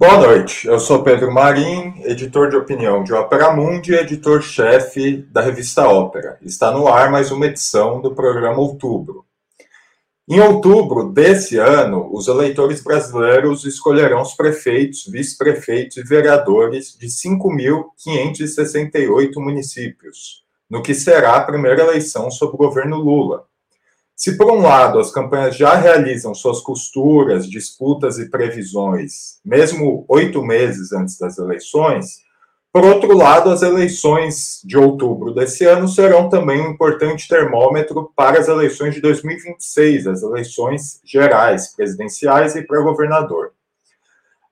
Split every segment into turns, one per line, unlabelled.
Boa noite, eu sou Pedro Marim, editor de opinião de Ópera Mundi e editor-chefe da revista Ópera. Está no ar mais uma edição do programa Outubro. Em outubro desse ano, os eleitores brasileiros escolherão os prefeitos, vice-prefeitos e vereadores de 5.568 municípios, no que será a primeira eleição sob o governo Lula. Se, por um lado, as campanhas já realizam suas costuras, disputas e previsões, mesmo oito meses antes das eleições, por outro lado, as eleições de outubro desse ano serão também um importante termômetro para as eleições de 2026, as eleições gerais, presidenciais e para governador.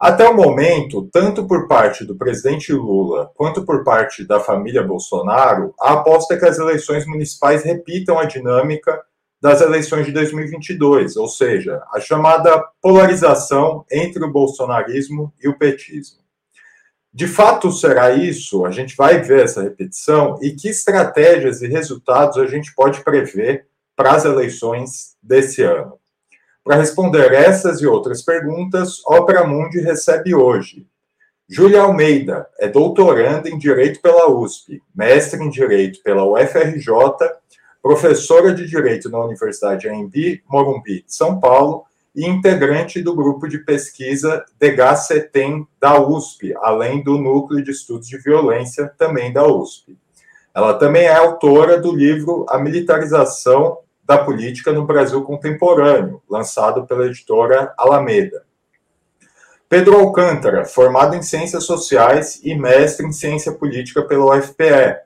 Até o momento, tanto por parte do presidente Lula quanto por parte da família Bolsonaro, a aposta é que as eleições municipais repitam a dinâmica das eleições de 2022, ou seja, a chamada polarização entre o bolsonarismo e o petismo. De fato será isso? A gente vai ver essa repetição e que estratégias e resultados a gente pode prever para as eleições desse ano? Para responder essas e outras perguntas, Opera Mundi recebe hoje Júlia Almeida, é doutoranda em Direito pela USP, mestre em Direito pela UFRJ professora de Direito na Universidade AMB Morumbi, São Paulo, e integrante do grupo de pesquisa DEGACETEM da USP, além do Núcleo de Estudos de Violência, também da USP. Ela também é autora do livro A Militarização da Política no Brasil Contemporâneo, lançado pela editora Alameda. Pedro Alcântara, formado em Ciências Sociais e mestre em Ciência Política pela UFPE,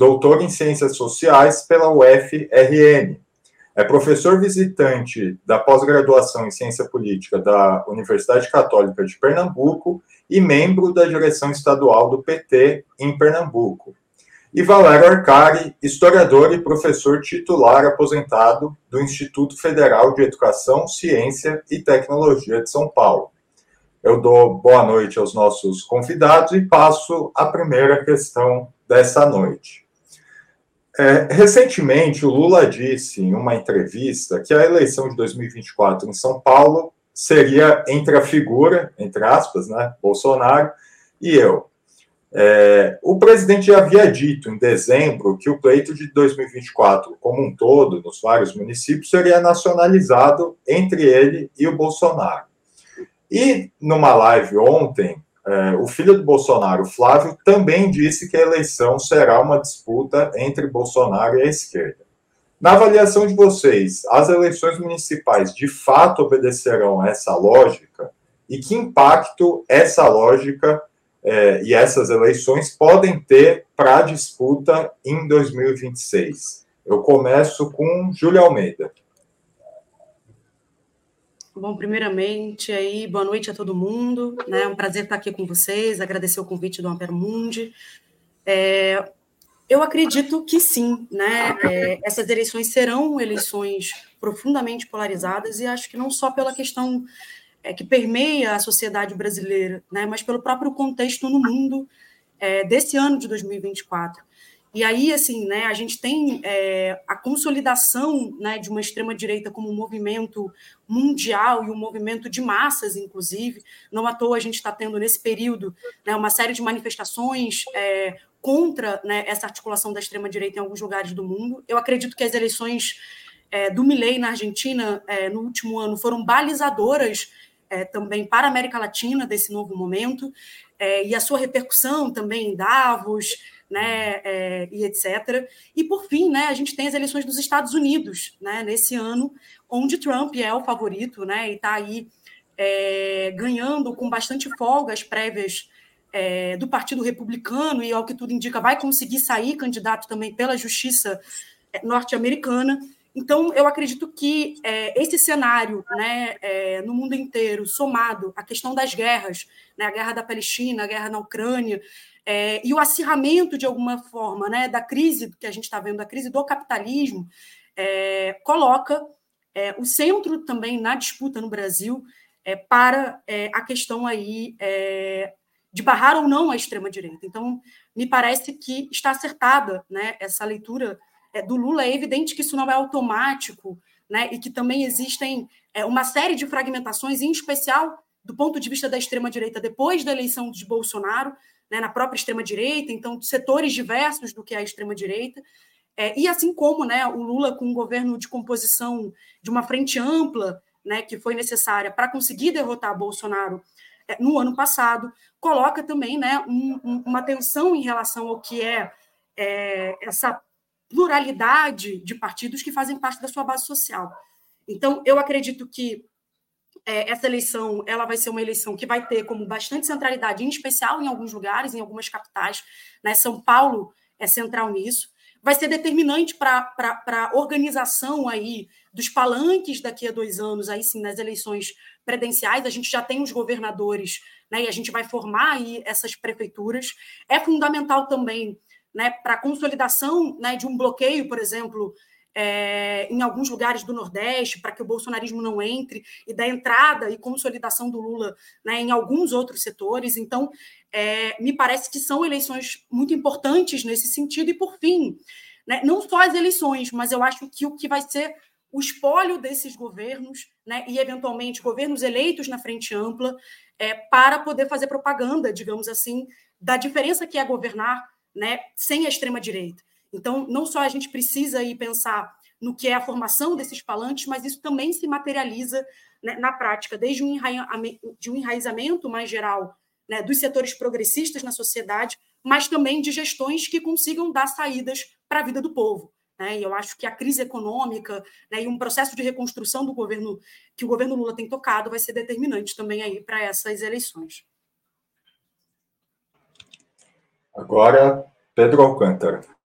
doutor em Ciências Sociais pela UFRN. É professor visitante da pós-graduação em Ciência Política da Universidade Católica de Pernambuco e membro da direção estadual do PT em Pernambuco. E Valério Arcari, historiador e professor titular aposentado do Instituto Federal de Educação, Ciência e Tecnologia de São Paulo. Eu dou boa noite aos nossos convidados e passo a primeira questão dessa noite. É, recentemente, o Lula disse em uma entrevista que a eleição de 2024 em São Paulo seria entre a figura, entre aspas, né, Bolsonaro e eu. É, o presidente já havia dito em dezembro que o pleito de 2024, como um todo, nos vários municípios, seria nacionalizado entre ele e o Bolsonaro. E numa live ontem, é, o filho do Bolsonaro, Flávio, também disse que a eleição será uma disputa entre Bolsonaro e a esquerda. Na avaliação de vocês, as eleições municipais de fato obedecerão a essa lógica? E que impacto essa lógica é, e essas eleições podem ter para a disputa em 2026? Eu começo com Júlia Almeida.
Bom, primeiramente, aí, boa noite a todo mundo. Né? É um prazer estar aqui com vocês, agradecer o convite do Ampero Mundi. É, eu acredito que sim, né? É, essas eleições serão eleições profundamente polarizadas e acho que não só pela questão é, que permeia a sociedade brasileira, né? mas pelo próprio contexto no mundo é, desse ano de 2024. E aí, assim, né, a gente tem é, a consolidação né, de uma extrema-direita como um movimento mundial e um movimento de massas, inclusive. Não à toa a gente está tendo, nesse período, né, uma série de manifestações é, contra né, essa articulação da extrema-direita em alguns lugares do mundo. Eu acredito que as eleições é, do Milei na Argentina, é, no último ano, foram balizadoras é, também para a América Latina desse novo momento, é, e a sua repercussão também em Davos né, é, e etc. E por fim, né, a gente tem as eleições dos Estados Unidos, né, nesse ano, onde Trump é o favorito, né, e está aí é, ganhando com bastante folga as prévias é, do Partido Republicano e, ao que tudo indica, vai conseguir sair candidato também pela Justiça é, norte-americana. Então, eu acredito que é, esse cenário né, é, no mundo inteiro, somado à questão das guerras, né, a guerra da Palestina, a guerra na Ucrânia, é, e o acirramento, de alguma forma, né, da crise que a gente está vendo, da crise do capitalismo, é, coloca é, o centro também na disputa no Brasil é, para é, a questão aí é, de barrar ou não a extrema-direita. Então, me parece que está acertada né, essa leitura do Lula. É evidente que isso não é automático, né, e que também existem uma série de fragmentações, em especial do ponto de vista da extrema-direita depois da eleição de Bolsonaro, né, na própria extrema-direita, então, setores diversos do que é a extrema-direita. É, e assim como né, o Lula, com um governo de composição de uma frente ampla, né, que foi necessária para conseguir derrotar Bolsonaro é, no ano passado, coloca também né, um, um, uma tensão em relação ao que é, é, essa pluralidade de partidos que fazem parte da sua base social. Então, eu acredito que é, essa eleição ela vai ser uma eleição que vai ter como bastante centralidade, em especial em alguns lugares, em algumas capitais. Né? São Paulo é central nisso. Vai ser determinante para a organização aí dos palanques daqui a dois anos, aí sim, nas eleições presidenciais. A gente já tem os governadores, né? E a gente vai formar aí essas prefeituras. É fundamental também né, para a consolidação né, de um bloqueio, por exemplo, é, em alguns lugares do Nordeste, para que o bolsonarismo não entre, e da entrada e consolidação do Lula né, em alguns outros setores. Então, é, me parece que são eleições muito importantes nesse sentido. E, por fim, né, não só as eleições, mas eu acho que o que vai ser o espólio desses governos, né, e eventualmente governos eleitos na frente ampla, é, para poder fazer propaganda, digamos assim, da diferença que é governar né, sem a extrema-direita. Então, não só a gente precisa ir pensar no que é a formação desses falantes, mas isso também se materializa né, na prática, desde um, de um enraizamento mais geral né, dos setores progressistas na sociedade, mas também de gestões que consigam dar saídas para a vida do povo. Né? E eu acho que a crise econômica né, e um processo de reconstrução do governo que o governo Lula tem tocado vai ser determinante também aí para essas eleições.
Agora, Pedro Alcântara.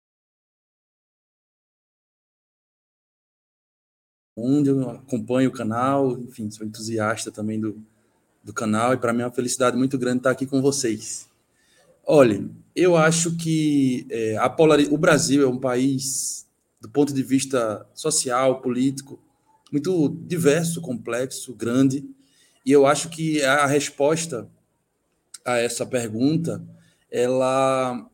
Onde eu acompanho o canal, enfim, sou entusiasta também do, do canal e para mim é uma felicidade muito grande estar aqui com vocês. Olha, eu acho que é, a o Brasil é um país, do ponto de vista social, político, muito diverso, complexo, grande, e eu acho que a resposta a essa pergunta, ela,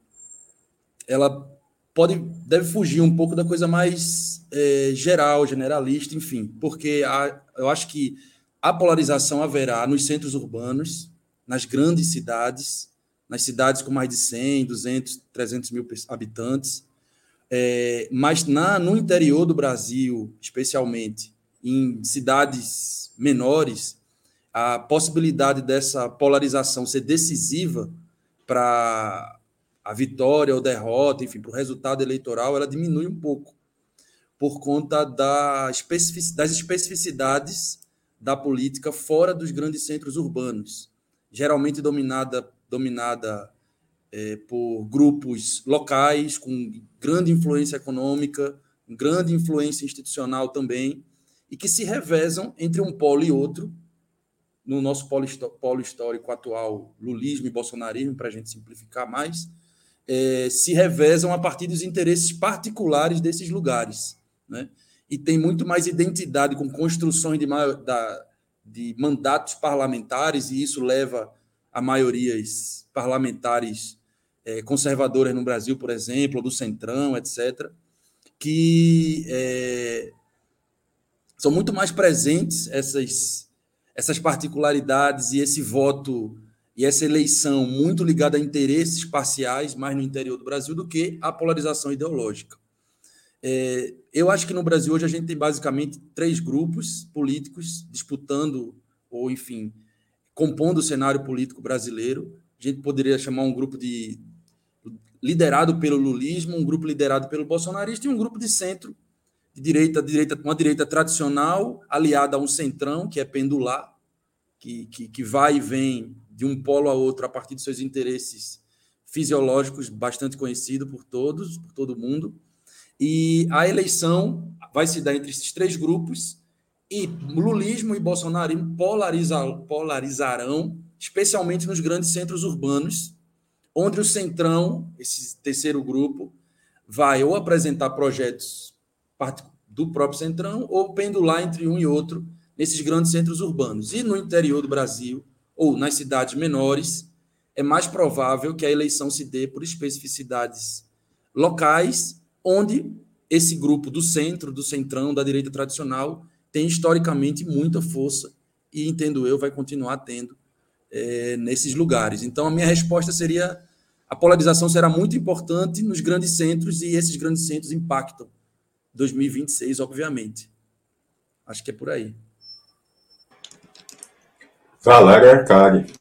ela pode deve fugir um pouco da coisa mais é, geral, generalista, enfim, porque a, eu acho que a polarização haverá nos centros urbanos, nas grandes cidades, nas cidades com mais de 100, 200, 300 mil habitantes, é, mas na, no interior do Brasil, especialmente em cidades menores, a possibilidade dessa polarização ser decisiva para a vitória ou derrota, enfim, para o resultado eleitoral, ela diminui um pouco por conta da especific, das especificidades da política fora dos grandes centros urbanos, geralmente dominada, dominada é, por grupos locais com grande influência econômica, grande influência institucional também, e que se revezam entre um polo e outro, no nosso polo, polo histórico atual, lulismo e bolsonarismo, para a gente simplificar mais, é, se revezam a partir dos interesses particulares desses lugares. Né? E tem muito mais identidade com construções de, da, de mandatos parlamentares, e isso leva a maiorias parlamentares é, conservadoras no Brasil, por exemplo, do Centrão, etc., que é, são muito mais presentes essas, essas particularidades e esse voto e essa eleição muito ligada a interesses parciais, mais no interior do Brasil, do que a polarização ideológica. É, eu acho que no Brasil hoje a gente tem basicamente três grupos políticos disputando, ou enfim, compondo o cenário político brasileiro. A gente poderia chamar um grupo de liderado pelo lulismo, um grupo liderado pelo bolsonarista e um grupo de centro, de direita, direita uma direita tradicional aliada a um centrão que é pendular, que, que, que vai e vem de um polo a outro a partir de seus interesses fisiológicos bastante conhecido por todos, por todo mundo. E a eleição vai se dar entre esses três grupos e lulismo e bolsonarismo polariza, polarizarão, especialmente nos grandes centros urbanos, onde o centrão, esse terceiro grupo, vai ou apresentar projetos do próprio centrão ou pendular entre um e outro nesses grandes centros urbanos. E no interior do Brasil, ou nas cidades menores, é mais provável que a eleição se dê por especificidades locais, onde esse grupo do centro, do centrão, da direita tradicional, tem historicamente muita força e entendo eu vai continuar tendo é, nesses lugares. Então a minha resposta seria a polarização será muito importante nos grandes centros e esses grandes centros impactam 2026, obviamente. Acho que é por aí.
Valéria Arcari.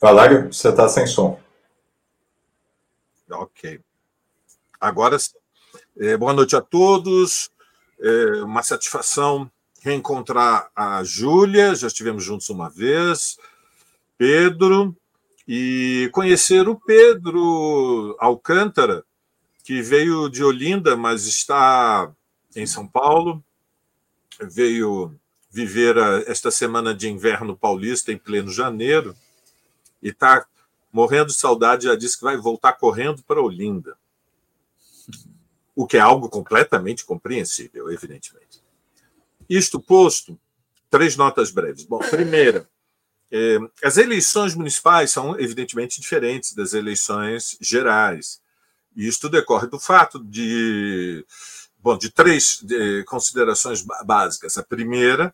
Valério, você está sem som.
Ok. Agora, é, boa noite a todos. É uma satisfação reencontrar a Júlia, já estivemos juntos uma vez, Pedro, e conhecer o Pedro Alcântara, que veio de Olinda, mas está em São Paulo, veio viver esta semana de inverno paulista em pleno janeiro e está morrendo de saudade, já disse que vai voltar correndo para Olinda. O que é algo completamente compreensível, evidentemente. Isto posto, três notas breves. Bom, primeira, é, as eleições municipais são evidentemente diferentes das eleições gerais. E isto decorre do fato de, bom, de três de considerações básicas. A primeira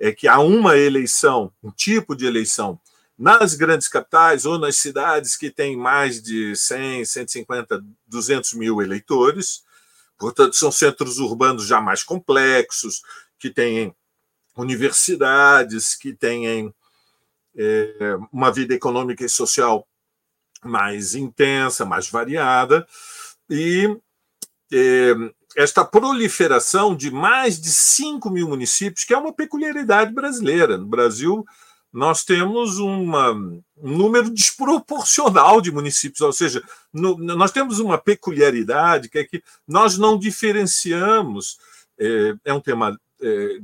é que há uma eleição, um tipo de eleição nas grandes capitais ou nas cidades que têm mais de 100, 150, 200 mil eleitores, portanto, são centros urbanos já mais complexos, que têm universidades, que têm é, uma vida econômica e social mais intensa, mais variada, e é, esta proliferação de mais de 5 mil municípios, que é uma peculiaridade brasileira. No Brasil, nós temos uma, um número desproporcional de municípios, ou seja, no, nós temos uma peculiaridade que é que nós não diferenciamos. É, é um tema é,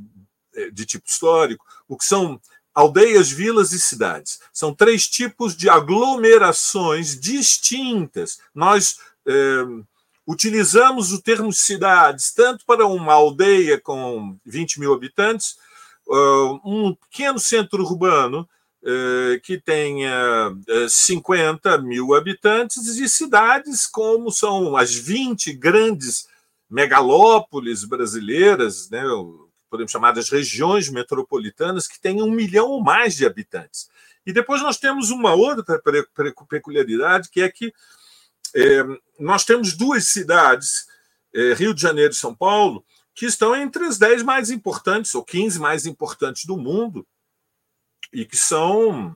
de tipo histórico, o que são aldeias, vilas e cidades. São três tipos de aglomerações distintas. Nós é, utilizamos o termo cidades tanto para uma aldeia com 20 mil habitantes, um pequeno centro urbano que tenha 50 mil habitantes e cidades como são as 20 grandes megalópolis brasileiras, né, podemos chamar das regiões metropolitanas, que têm um milhão ou mais de habitantes. E depois nós temos uma outra peculiaridade, que é que é, nós temos duas cidades, é, Rio de Janeiro e São Paulo, que estão entre as dez mais importantes, ou 15 mais importantes do mundo, e que são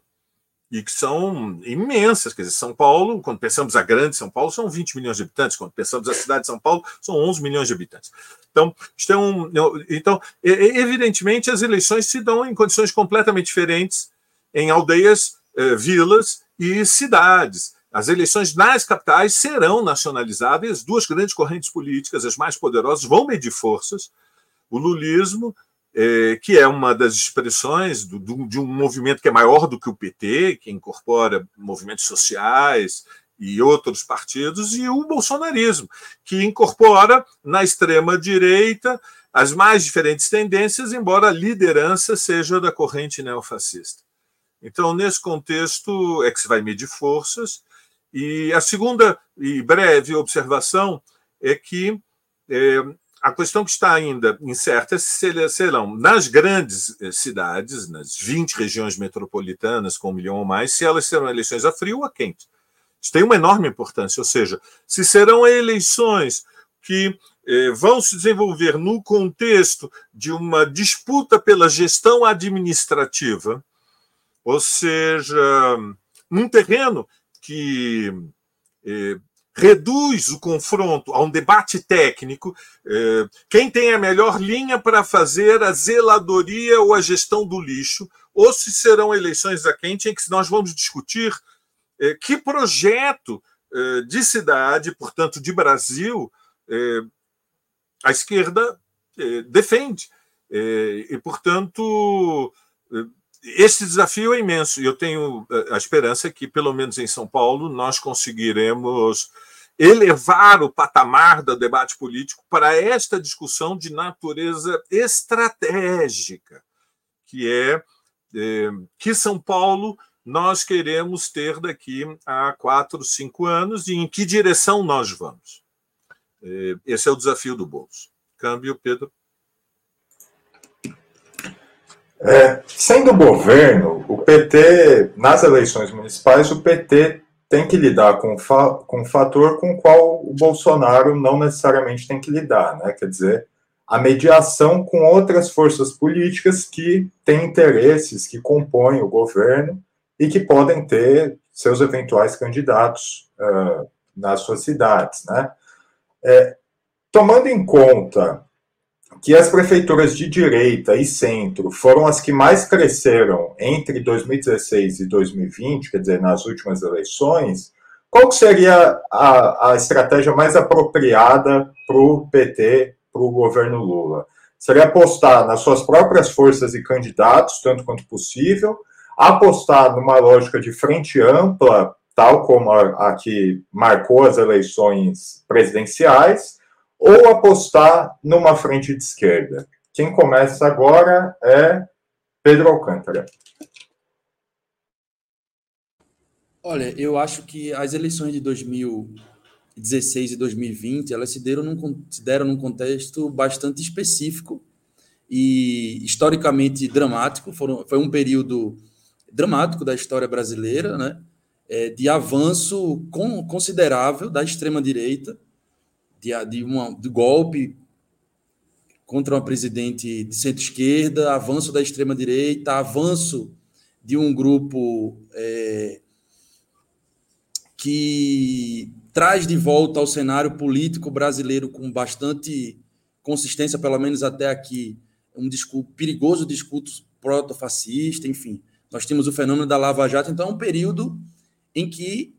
e que são imensas. Quer dizer, São Paulo, quando pensamos a grande São Paulo, são 20 milhões de habitantes, quando pensamos a cidade de São Paulo, são 11 milhões de habitantes. Então, é um, então evidentemente, as eleições se dão em condições completamente diferentes em aldeias, eh, vilas e cidades. As eleições nas capitais serão nacionalizadas as duas grandes correntes políticas, as mais poderosas, vão medir forças. O lulismo é, que é uma das expressões do, do, de um movimento que é maior do que o PT, que incorpora movimentos sociais e outros partidos, e o bolsonarismo, que incorpora na extrema-direita as mais diferentes tendências, embora a liderança seja da corrente neofascista. Então, nesse contexto, é que se vai medir forças. E a segunda e breve observação é que é, a questão que está ainda incerta serão nas grandes eh, cidades, nas 20 regiões metropolitanas com um milhão ou mais, se elas serão eleições a frio ou a quente. Isso tem uma enorme importância, ou seja, se serão eleições que eh, vão se desenvolver no contexto de uma disputa pela gestão administrativa, ou seja, num terreno que eh, reduz o confronto a um debate técnico. É, quem tem a melhor linha para fazer a zeladoria ou a gestão do lixo, ou se serão eleições a quente em que nós vamos discutir é, que projeto é, de cidade, portanto, de Brasil, a esquerda defende. E, portanto, esse desafio é imenso e eu tenho eh, a esperança que, pelo menos em São Paulo, nós conseguiremos elevar o patamar do debate político para esta discussão de natureza estratégica, que é, é que São Paulo nós queremos ter daqui a quatro, cinco anos e em que direção nós vamos. É, esse é o desafio do bolso. Câmbio, Pedro.
É, sendo governo, o PT, nas eleições municipais, o PT tem que lidar com, com um fator com o qual o Bolsonaro não necessariamente tem que lidar, né? Quer dizer, a mediação com outras forças políticas que têm interesses, que compõem o governo e que podem ter seus eventuais candidatos uh, nas suas cidades, né? É, tomando em conta que as prefeituras de direita e centro foram as que mais cresceram entre 2016 e 2020, quer dizer, nas últimas eleições, qual seria a, a estratégia mais apropriada para o PT, para o governo Lula? Seria apostar nas suas próprias forças e candidatos, tanto quanto possível, apostar numa lógica de frente ampla, tal como a, a que marcou as eleições presidenciais, ou apostar numa frente de esquerda. Quem começa agora é Pedro Alcântara.
Olha, eu acho que as eleições de 2016 e 2020 elas se deram num, se deram num contexto bastante específico e historicamente dramático. Foram, foi um período dramático da história brasileira, né? É, de avanço considerável da extrema direita de, de, uma, de golpe contra uma presidente de centro-esquerda, avanço da extrema-direita, avanço de um grupo é, que traz de volta ao cenário político brasileiro com bastante consistência, pelo menos até aqui, um discurso, perigoso discurso proto-fascista, enfim. Nós temos o fenômeno da Lava Jato, então é um período em que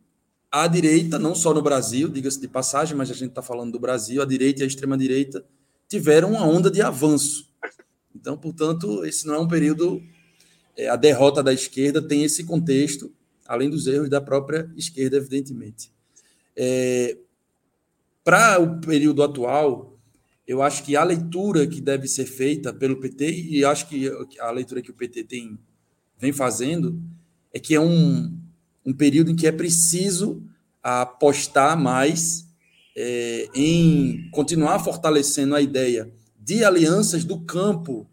a direita, não só no Brasil, diga-se de passagem, mas a gente está falando do Brasil, a direita e a extrema-direita tiveram uma onda de avanço. Então, portanto, esse não é um período. É, a derrota da esquerda tem esse contexto, além dos erros da própria esquerda, evidentemente. É, Para o período atual, eu acho que a leitura que deve ser feita pelo PT, e acho que a leitura que o PT tem, vem fazendo, é que é um, um período em que é preciso apostar mais é, em continuar fortalecendo a ideia de alianças do campo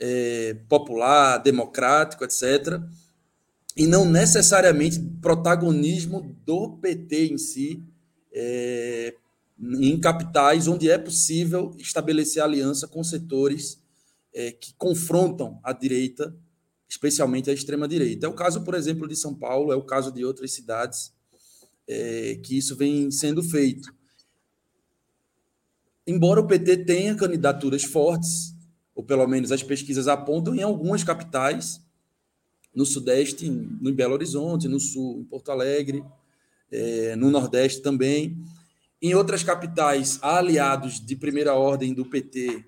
é, popular, democrático, etc., e não necessariamente protagonismo do PT em si, é, em capitais onde é possível estabelecer aliança com setores é, que confrontam a direita especialmente a extrema-direita. É o caso, por exemplo, de São Paulo, é o caso de outras cidades é, que isso vem sendo feito. Embora o PT tenha candidaturas fortes, ou pelo menos as pesquisas apontam, em algumas capitais, no Sudeste, no Belo Horizonte, no Sul, em Porto Alegre, é, no Nordeste também. Em outras capitais, há aliados de primeira ordem do PT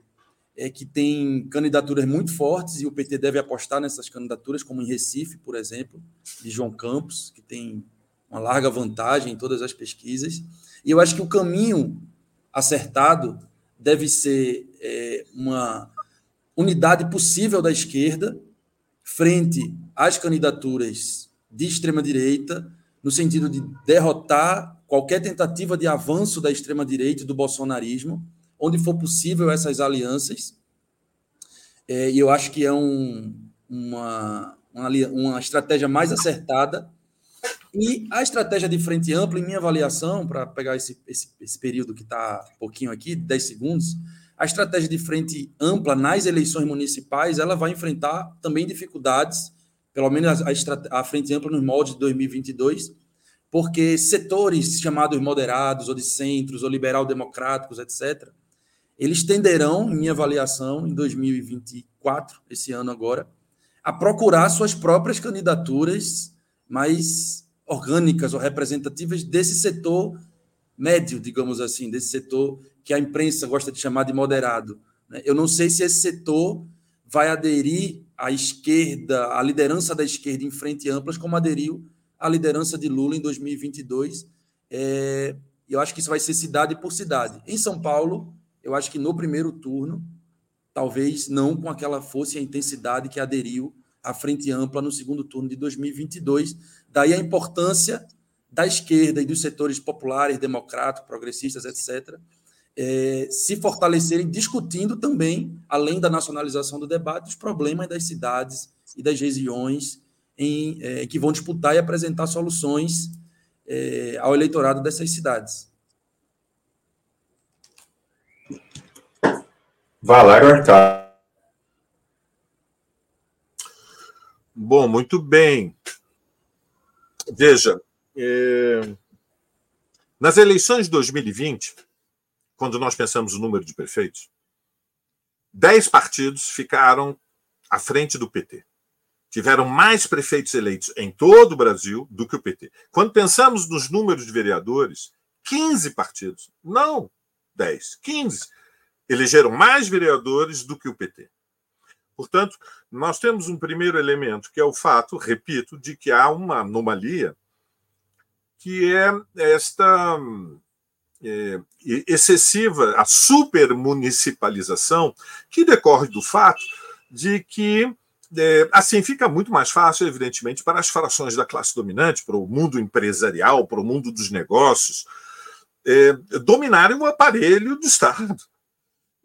é, que tem candidaturas muito fortes e o PT deve apostar nessas candidaturas, como em Recife, por exemplo, de João Campos, que tem uma larga vantagem em todas as pesquisas. E eu acho que o caminho acertado deve ser é, uma unidade possível da esquerda frente às candidaturas de extrema-direita, no sentido de derrotar qualquer tentativa de avanço da extrema-direita e do bolsonarismo onde for possível essas alianças. É, e eu acho que é um, uma, uma, uma estratégia mais acertada. E a estratégia de frente ampla, em minha avaliação, para pegar esse, esse, esse, período que está pouquinho aqui, 10 segundos, a estratégia de frente ampla nas eleições municipais, ela vai enfrentar também dificuldades, pelo menos a, a, a frente ampla nos moldes de 2022, porque setores chamados moderados, ou de centros, ou liberal-democráticos, etc., eles tenderão, em minha avaliação, em 2024, esse ano agora, a procurar suas próprias candidaturas mais orgânicas ou representativas desse setor médio, digamos assim, desse setor que a imprensa gosta de chamar de moderado. Né? Eu não sei se esse setor vai aderir à esquerda, à liderança da esquerda em frente amplas, como aderiu à liderança de Lula em 2022. É, eu acho que isso vai ser cidade por cidade. Em São Paulo, eu acho que no primeiro turno, talvez não com aquela força e a intensidade que aderiu à frente ampla no segundo turno de 2022. Daí a importância da esquerda e dos setores populares, democráticos, progressistas, etc., é, se fortalecerem discutindo também, além da nacionalização do debate, os problemas das cidades e das regiões em, é, que vão disputar e apresentar soluções é, ao eleitorado dessas cidades.
Valério Hurtado.
Bom, muito bem. Veja, é... nas eleições de 2020, quando nós pensamos o número de prefeitos, dez partidos ficaram à frente do PT. Tiveram mais prefeitos eleitos em todo o Brasil do que o PT. Quando pensamos nos números de vereadores, 15 partidos, não 10, 15, elegeram mais vereadores do que o PT. Portanto, nós temos um primeiro elemento, que é o fato, repito, de que há uma anomalia, que é esta é, excessiva, a supermunicipalização, que decorre do fato de que é, assim fica muito mais fácil, evidentemente, para as frações da classe dominante, para o mundo empresarial, para o mundo dos negócios, é, dominarem o aparelho do Estado.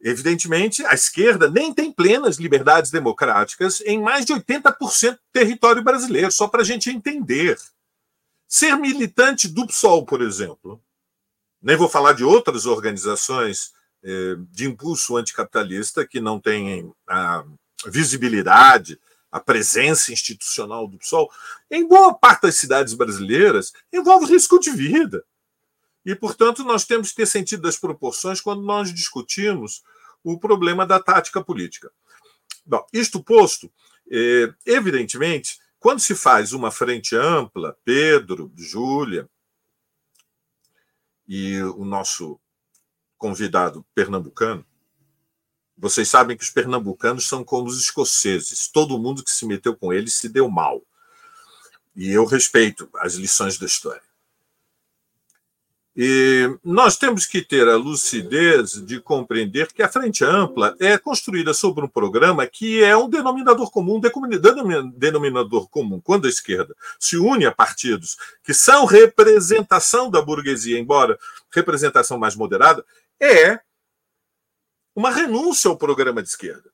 Evidentemente, a esquerda nem tem plenas liberdades democráticas em mais de 80% do território brasileiro, só para a gente entender. Ser militante do PSOL, por exemplo, nem vou falar de outras organizações eh, de impulso anticapitalista que não têm a visibilidade, a presença institucional do PSOL, em boa parte das cidades brasileiras, envolve risco de vida. E, portanto, nós temos que ter sentido das proporções quando nós discutimos o problema da tática política. Bom, isto posto, é, evidentemente, quando se faz uma frente ampla, Pedro, Júlia e o nosso convidado pernambucano, vocês sabem que os pernambucanos são como os escoceses. Todo mundo que se meteu com eles se deu mal. E eu respeito as lições da história. E nós temos que ter a lucidez de compreender que a Frente Ampla é construída sobre um programa que é um denominador comum, denominador comum, quando a esquerda se une a partidos que são representação da burguesia, embora representação mais moderada, é uma renúncia ao programa de esquerda.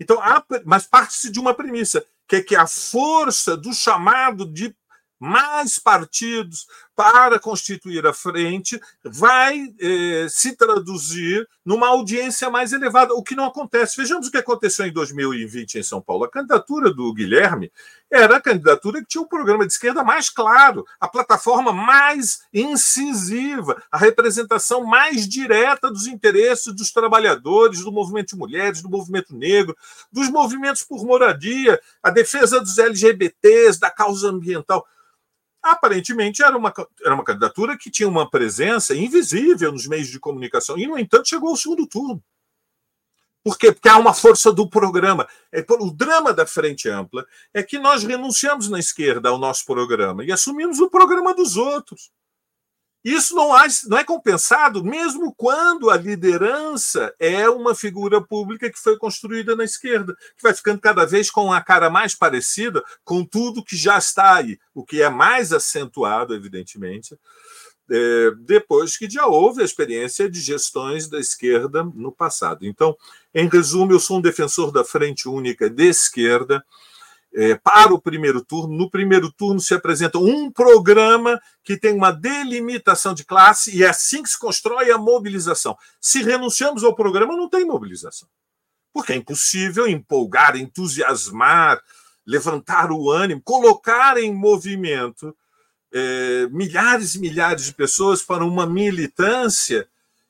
Então, mas parte-se de uma premissa, que é que a força do chamado de mais partidos para constituir a frente vai eh, se traduzir numa audiência mais elevada, o que não acontece. Vejamos o que aconteceu em 2020 em São Paulo. A candidatura do Guilherme era a candidatura que tinha o um programa de esquerda mais claro, a plataforma mais incisiva, a representação mais direta dos interesses dos trabalhadores, do movimento de mulheres, do movimento negro, dos movimentos por moradia, a defesa dos LGBTs, da causa ambiental aparentemente era uma, era uma candidatura que tinha uma presença invisível nos meios de comunicação e, no entanto, chegou ao segundo turno. Por quê? Porque há uma força do programa. É, o drama da Frente Ampla é que nós renunciamos na esquerda ao nosso programa e assumimos o programa dos outros. Isso não, há, não é compensado, mesmo quando a liderança é uma figura pública que foi construída na esquerda, que vai ficando cada vez com a cara mais parecida com tudo que já está aí, o que é mais acentuado, evidentemente, é, depois que já houve a experiência de gestões da esquerda no passado. Então, em resumo, eu sou um defensor da frente única de esquerda é, para o primeiro turno. No primeiro turno se apresenta um programa que tem uma delimitação de classe e é assim que se constrói a mobilização. Se renunciamos ao programa, não tem mobilização. Porque é impossível empolgar, entusiasmar, levantar o ânimo, colocar em movimento é, milhares e milhares de pessoas para uma militância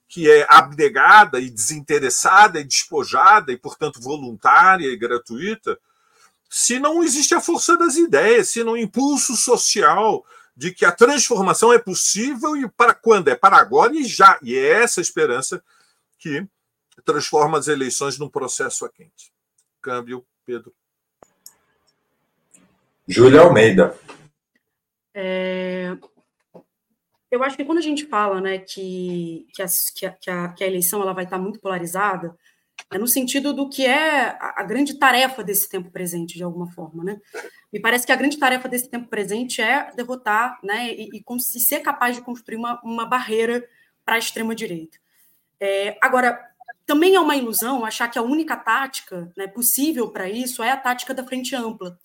que é abnegada e desinteressada e despojada e, portanto, voluntária e gratuita, se não existe a força das ideias, se não o impulso social de que a transformação é possível e para quando? É para agora e já. E é essa esperança que transforma as eleições num processo a quente. Câmbio, Pedro.
Júlia Almeida.
É, eu acho que quando a gente fala né, que, que, a, que, a, que a eleição ela vai estar muito polarizada, é no sentido do que é a, grande tarefa desse tempo presente, de alguma forma, né? Me parece que a grande tarefa desse tempo presente é derrotar, né, e, e, ser capaz de construir uma, uma barreira para a extrema-direita. É, agora, também é uma ilusão achar que a única tática né, possível para isso é a tática da frente ampla.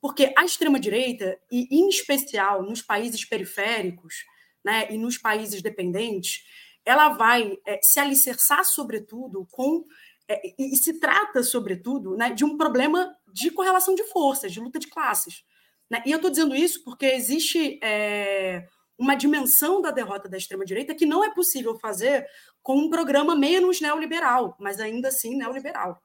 Porque a extrema-direita, e em especial nos países periféricos né, e nos países dependentes, ela vai é, se alicerçar, sobretudo, com. É, e, se trata, sobretudo, né, de um problema de correlação de forças, de luta de classes. Né? E eu estou dizendo isso porque existe é, uma dimensão da derrota da extrema-direita que não é possível fazer com um programa menos neoliberal, mas ainda assim neoliberal.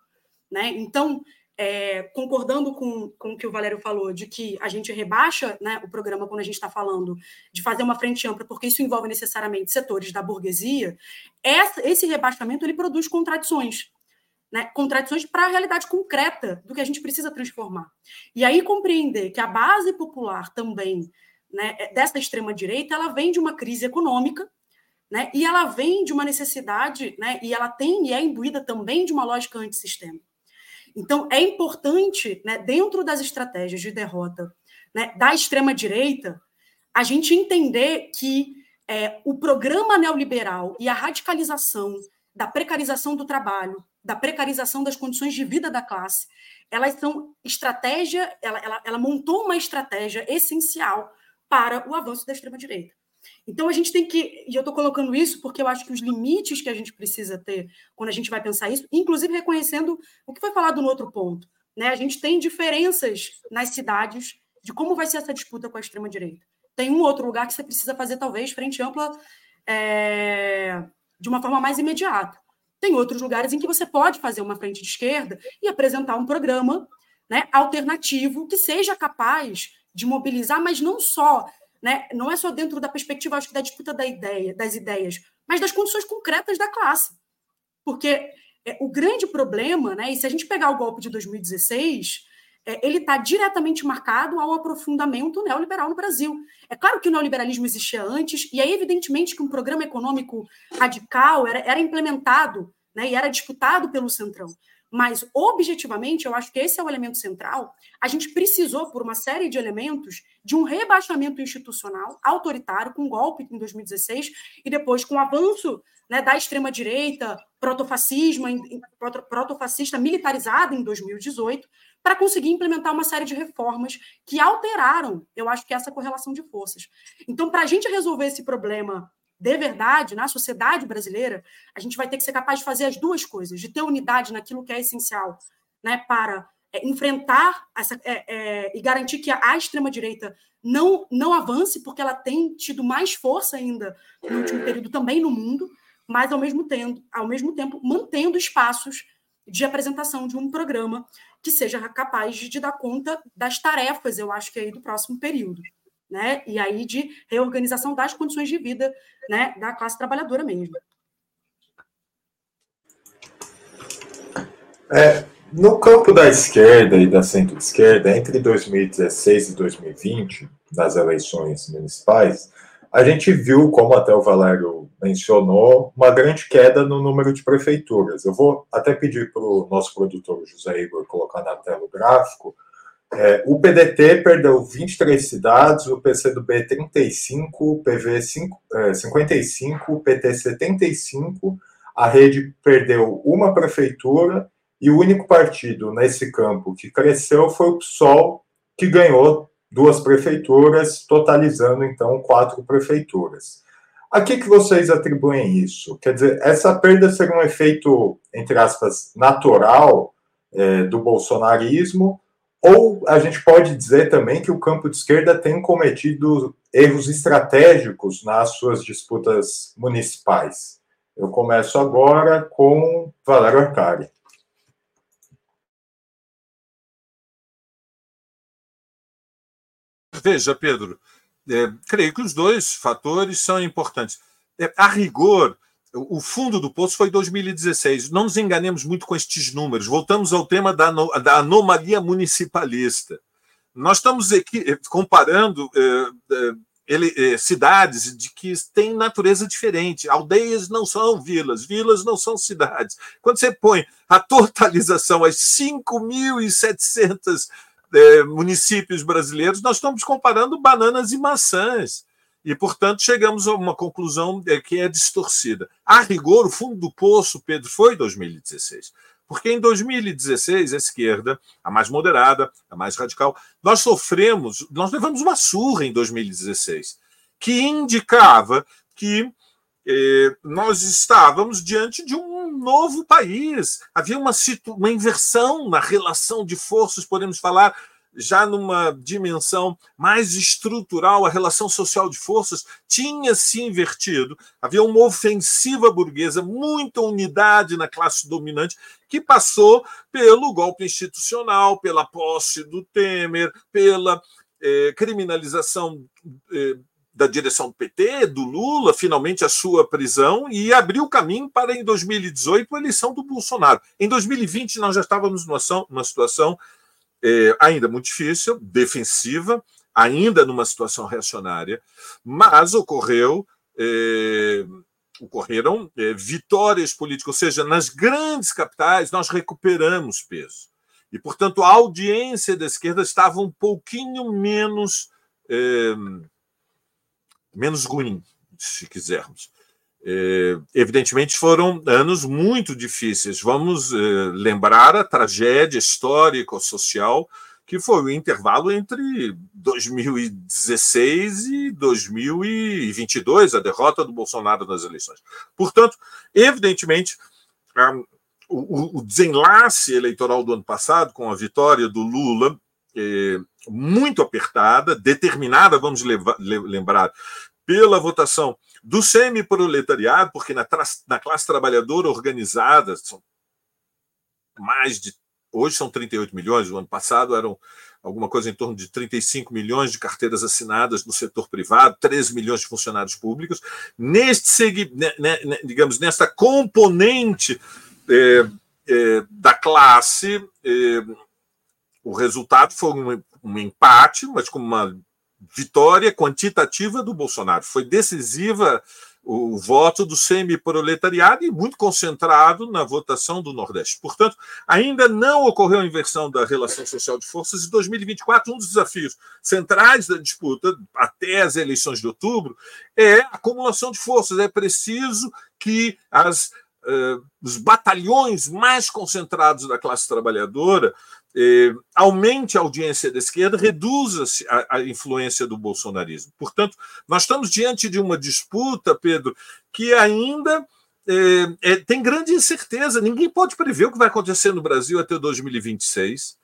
Né? Então, é, concordando com, com o que o Valério falou, de que a gente rebaixa né, o programa quando a gente está falando de fazer uma frente ampla, porque isso envolve necessariamente setores da burguesia, essa, esse rebaixamento ele produz contradições. Né, contradições para a realidade concreta do que a gente precisa transformar. E aí compreender que a base popular também né, dessa extrema-direita, ela vem de uma crise econômica, né, e ela vem de uma necessidade, né, e ela tem e é imbuída também de uma lógica antissistema. Então, é importante, né, dentro das estratégias de derrota né, da extrema-direita, a gente entender que é, o programa neoliberal e a radicalização da precarização do trabalho, da precarização das condições de vida da classe, elas são estratégia, ela, ela, ela montou uma estratégia essencial para o avanço da extrema-direita. Então a gente tem que, e eu estou colocando isso porque eu acho que os limites que a gente precisa ter quando a gente vai pensar isso, inclusive reconhecendo o que foi falado no outro ponto, né? A gente tem diferenças nas cidades de como vai ser essa disputa com a extrema direita. Tem um outro lugar que você precisa fazer talvez frente ampla é, de uma forma mais imediata. Tem outros lugares em que você pode fazer uma frente de esquerda e apresentar um programa né, alternativo que seja capaz de mobilizar, mas não só, né, não é só dentro da perspectiva, acho que da disputa da ideia, das ideias, mas das condições concretas da classe. Porque é, o grande problema, né, e se a gente pegar o golpe de 2016, é, ele está diretamente marcado ao aprofundamento neoliberal no Brasil. É claro que o neoliberalismo existia antes, e é evidentemente que um programa econômico radical era, era implementado né, e era disputado pelo Centrão. Mas, objetivamente, eu acho que esse é o elemento central. A gente precisou, por uma série de elementos, de um rebaixamento institucional autoritário, com golpe em 2016, e depois com o avanço né, da extrema-direita, protofascismo, protofascista militarizada em 2018, para conseguir implementar uma série de reformas que alteraram, eu acho que, essa correlação de forças. Então, para a gente resolver esse problema de verdade na sociedade brasileira, a gente vai ter que ser capaz de fazer as duas coisas, de ter unidade naquilo que é essencial né, para é, enfrentar essa, é, é, e garantir que a, extrema-direita não, não avance, porque ela tem tido mais força ainda no último período também no mundo, mas ao mesmo tempo, ao mesmo tempo mantendo espaços de apresentação de um programa que seja capaz de, dar conta das tarefas, eu acho que aí do próximo período né? E aí de reorganização das condições de vida, né, da classe trabalhadora mesmo.
É, no campo da esquerda e da centro-esquerda, entre 2016 e 2020, nas eleições municipais, a gente viu, como até o Valério mencionou, uma grande queda no número de prefeituras. Eu vou até pedir para o nosso produtor José Igor colocar na tela o gráfico, é, o PDT perdeu 23 cidades, o PCdoB 35, o PV 5, é, 55, o PT 75, a rede perdeu uma prefeitura e o único partido nesse campo que cresceu foi o PSOL, que ganhou duas prefeituras, totalizando então quatro prefeituras. A que, que vocês atribuem isso? Quer dizer, essa perda seria um efeito, entre aspas, natural é, do bolsonarismo, ou a gente pode dizer também que o campo de esquerda tem cometido erros estratégicos nas suas disputas municipais. Eu começo agora com Valério Arcari.
Veja, Pedro, é, creio que os dois fatores são importantes. É, a rigor, o fundo do poço foi 2016. Não nos enganemos muito com estes números. Voltamos ao tema da, da anomalia municipalista. Nós estamos aqui eh, comparando eh, eh, ele, cidades de que têm natureza diferente. Aldeias não são vilas, vilas não são cidades. Quando você põe a totalização às 5.700 eh, municípios brasileiros, nós estamos comparando bananas e maçãs. e, portanto, chegamos a uma conclusão que é distorcida. A rigor, o fundo do poço, Pedro, foi 2016. Porque em 2016, a esquerda, a mais moderada, a mais radical, nós sofremos, nós levamos uma surra em 2016, que indicava que nós estávamos diante de um novo país. Havia uma, uma inversão na relação de forças, podemos falar, já numa dimensão mais estrutural, a relação social de forças tinha se invertido. Havia uma ofensiva burguesa, muita unidade na classe dominante, que passou pelo golpe institucional, pela posse do Temer, pela eh, criminalização eh, da direção do PT, do Lula, finalmente a sua prisão, e abriu caminho para, em 2018, a eleição do Bolsonaro. Em 2020, nós já estávamos numa, numa situação é, ainda muito difícil, defensiva, ainda numa situação reacionária, mas ocorreu. É, ocorreram é, vitórias políticas, ou seja, nas grandes capitais nós recuperamos peso. E, portanto, a audiência da esquerda estava um pouquinho menos, menos ruim, se quisermos. É, evidentemente foram anos muito difíceis. Vamos é, lembrar a tragédia histórica social que foi o intervalo entre 2016 e 2022, a derrota do Bolsonaro nas eleições. Portanto, evidentemente, o desenlace eleitoral do ano passado, com a vitória do Lula, é, muito apertada, determinada, vamos lembrar, pela votação do semi-proletariado, porque na, na classe trabalhadora organizada são mais de. Hoje são 38 milhões, no ano passado eram alguma coisa em torno de 35 milhões de carteiras assinadas no setor privado, 13 milhões de funcionários públicos. Neste, né, né, digamos, nesta componente é, é, da classe, é, o resultado foi um empate, mas com uma vitória quantitativa do Bolsonaro. Foi decisiva o voto do semi-proletariado e muito concentrado na votação do Nordeste. Portanto, ainda não ocorreu a inversão da relação social de forças. Em 2024, um dos desafios centrais da disputa, até as eleições de outubro, é a acumulação de forças. É preciso que as, uh, os batalhões mais concentrados da classe trabalhadora eh, aumente a audiência da esquerda, reduza a, a, influência do bolsonarismo. Portanto, nós estamos diante de uma disputa, Pedro, que ainda eh, é, tem grande incerteza. Ninguém pode prever o que vai acontecer no Brasil até 2026.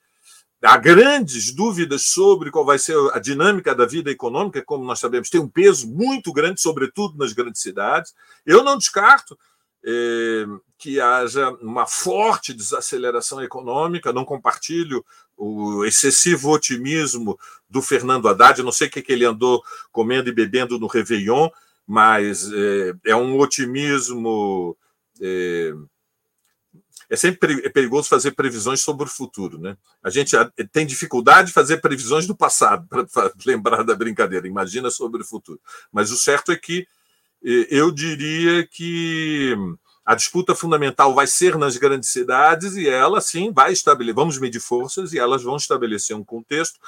Há grandes dúvidas sobre qual vai ser a dinâmica da vida econômica, como nós sabemos, tem um peso muito grande, sobretudo nas grandes cidades. Eu não descarto que haja uma forte desaceleração econômica. Não compartilho o excessivo otimismo do Fernando Haddad. não sei o que, ele andou comendo e bebendo no Réveillon, mas é, é um otimismo. É, é sempre é perigoso fazer previsões sobre o futuro. Né? A gente tem dificuldade de fazer previsões do passado, para lembrar da brincadeira, imagina sobre o futuro. Mas o certo é que eu diria que a disputa fundamental vai ser nas grandes cidades e ela, sim, vai estabelecer. Vamos medir forças e elas vão estabelecer um contexto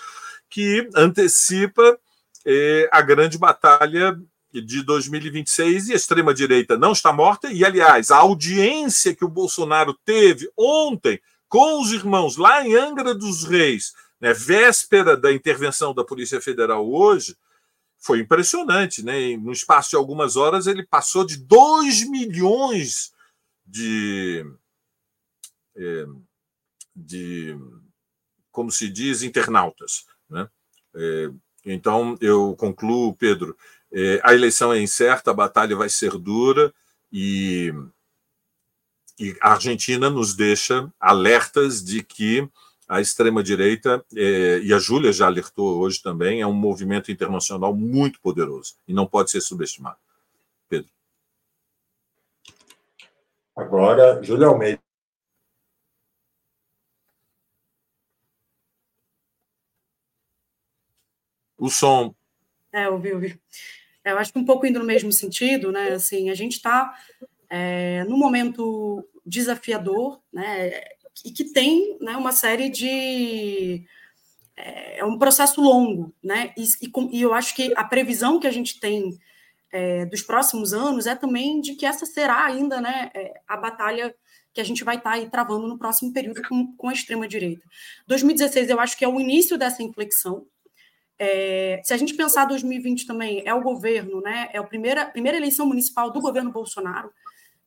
que antecipa eh, a grande batalha de 2026 e a extrema-direita não está morta. E, aliás, a audiência que o Bolsonaro teve ontem com os irmãos lá em Angra dos Reis, né, véspera da intervenção da Polícia Federal hoje, foi impressionante, né? No espaço de algumas horas, ele passou de 2 milhões de, é, de como se diz, internautas. Né? É, então, eu concluo, Pedro, é, a eleição é incerta, a batalha vai ser dura e, e a Argentina nos deixa alertas de que a extrema-direita, é, e a Júlia já alertou hoje também, é um movimento internacional muito poderoso e não pode ser subestimado. Pedro.
Agora, Júlia Almeida.
O som.
É, ouvi, ouvi. É, eu acho que um pouco indo no mesmo sentido, né? Assim, a gente está é, num momento desafiador, né? E que tem né, uma série de é, é um processo longo, né? E, e, e, eu acho que a previsão que a gente tem é, dos próximos anos é também de que essa será ainda, né, é, a batalha que a gente vai estar tá aí travando no próximo período com, com a extrema-direita. 2016, eu acho que é o início dessa inflexão. É, se a gente pensar 2020 também, é o governo, né? É a primeira, primeira eleição municipal do governo Bolsonaro.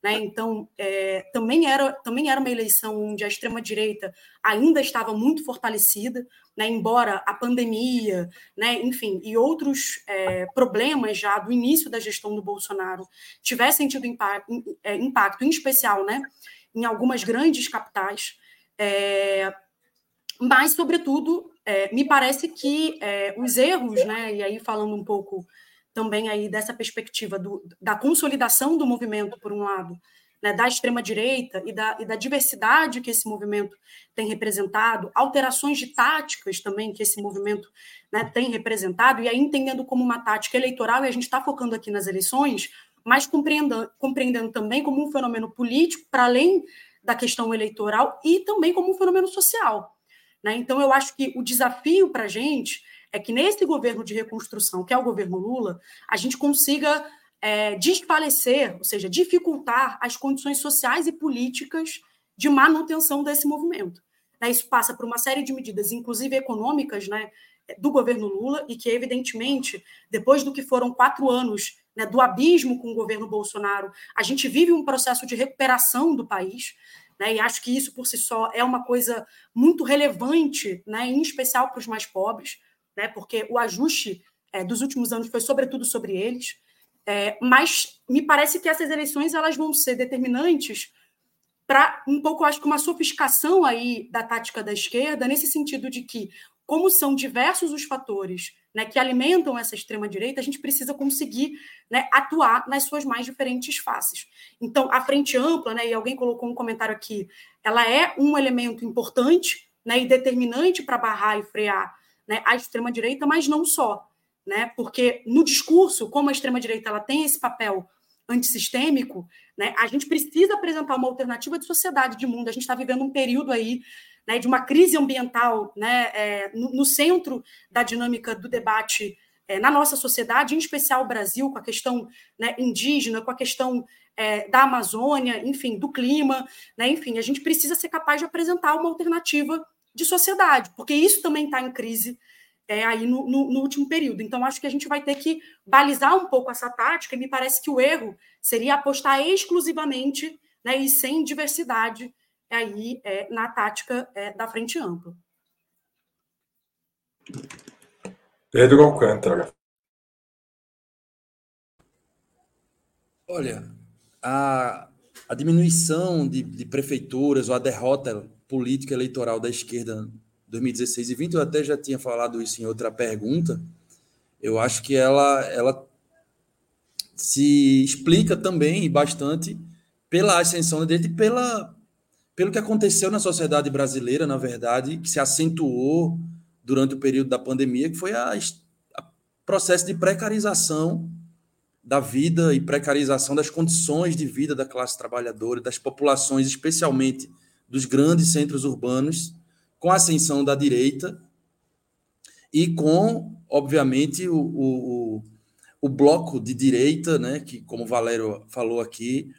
Né? Então, é, também, era, também era uma eleição onde a extrema-direita ainda estava muito fortalecida, né? embora a pandemia, né? enfim, e outros é, problemas já do início da gestão do Bolsonaro tivessem tido impacto, é, impacto em especial né? em algumas grandes capitais. É, mas, sobretudo, é, me parece que é, os erros, né? e aí falando um pouco também aí dessa perspectiva do, da consolidação do movimento, por um lado, né, da extrema-direita e da, e da diversidade que esse movimento tem representado, alterações de táticas também que esse movimento né, tem representado, e aí entendendo como uma tática eleitoral, e a gente está focando aqui nas eleições, mas compreendendo, compreendendo também como um fenômeno político, para além da questão eleitoral, e também como um fenômeno social. Né? Então, eu acho que o desafio para a gente é que nesse governo de reconstrução, que é o governo Lula, a gente consiga é, desfalecer, ou seja, dificultar as condições sociais e políticas de manutenção desse movimento. Né, isso passa por uma série de medidas, inclusive econômicas, né, do governo Lula, e que, evidentemente, depois do que foram quatro anos né, do abismo com o governo Bolsonaro, a gente vive um processo de recuperação do país. Né, e acho que isso, por si só, é uma coisa muito relevante, né, em especial para os mais pobres né, porque o ajuste é, dos últimos anos foi sobretudo sobre eles. É, mas me parece que essas eleições elas vão ser determinantes para um pouco, acho que uma sofisticação aí da tática da esquerda, nesse sentido de que, como são diversos os fatores né, que alimentam essa extrema-direita, a gente precisa conseguir né, atuar nas suas mais diferentes faces. Então, a frente ampla, né, e alguém colocou um comentário aqui, ela é um elemento importante né, e determinante para barrar e frear né, a extrema-direita, mas não só. Né? Porque no discurso, como a extrema-direita ela tem esse papel antissistêmico, né, a gente precisa apresentar uma alternativa de sociedade, de mundo. A gente está vivendo um período aí né, de uma crise ambiental né, é, no, no, centro da dinâmica do debate é, na nossa sociedade, em especial o Brasil, com a questão né, indígena, com a questão é, da Amazônia, enfim, do clima, né, enfim, a gente precisa ser capaz de apresentar uma alternativa de sociedade, porque isso também está em crise é, aí no, no, no, último período. Então, acho que a gente vai ter que balizar um pouco essa tática, e me parece que o erro seria apostar exclusivamente né, e sem diversidade aí é, na tática é, da frente ampla.
Pedro Alcântara.
Olha, a, a diminuição de, de prefeituras ou a derrota política eleitoral da esquerda 2016 e 20, eu até já tinha falado isso em outra pergunta. Eu acho que ela, ela se explica também bastante pela ascensão da direita e pela, pelo que aconteceu na sociedade brasileira, na verdade, que se acentuou durante o período da pandemia, que foi a processo de precarização da vida e precarização das condições de vida da classe trabalhadora, das populações, especialmente dos grandes centros urbanos, com a ascensão da direita e com, obviamente, o, o, o bloco de direita, né, que, como o Valério falou aqui,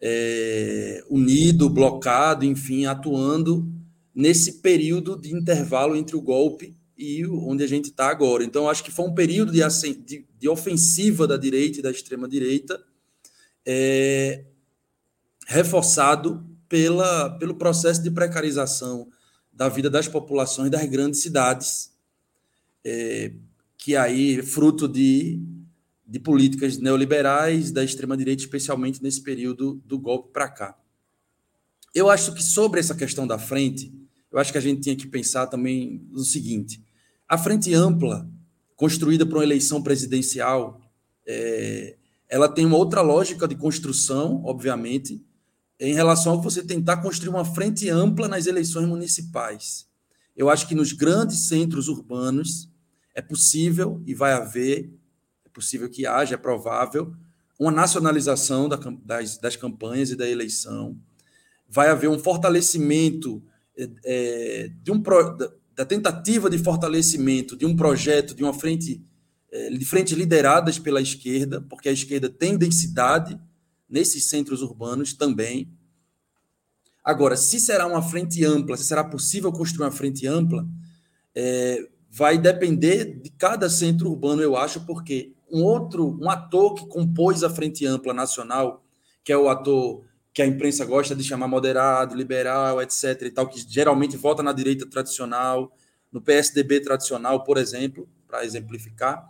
é, unido, blocado, enfim, atuando nesse período de intervalo entre o golpe e onde a gente está agora. Então, acho que foi um período de, de, de ofensiva da direita e da extrema-direita, é, reforçado pela, pelo processo de precarização da vida das populações das grandes cidades, é, que aí fruto de, de políticas neoliberais da extrema-direita, especialmente nesse período do golpe para cá. Eu acho que sobre essa questão da frente, eu acho que a gente tinha que pensar também no seguinte: a frente ampla, construída para uma eleição presidencial, é, ela tem uma outra lógica de construção, obviamente, em relação a você tentar construir uma frente ampla nas eleições municipais. Eu acho que nos grandes centros urbanos é possível e vai haver, é possível que haja, é provável, uma nacionalização das, das campanhas e da eleição. Vai haver um fortalecimento é, de um, da tentativa de fortalecimento de um projeto, de uma frente, é, de frentes lideradas pela esquerda, porque a esquerda tem densidade nesses centros urbanos também. Agora, se será uma frente ampla, se será possível construir uma frente ampla, é, vai depender de cada centro urbano, eu acho, porque um outro, um ator que compôs a Frente Ampla Nacional, que é o ator que a imprensa gosta de chamar moderado, liberal, etc. e tal, que geralmente vota na direita tradicional, no PSDB tradicional, por exemplo, para exemplificar,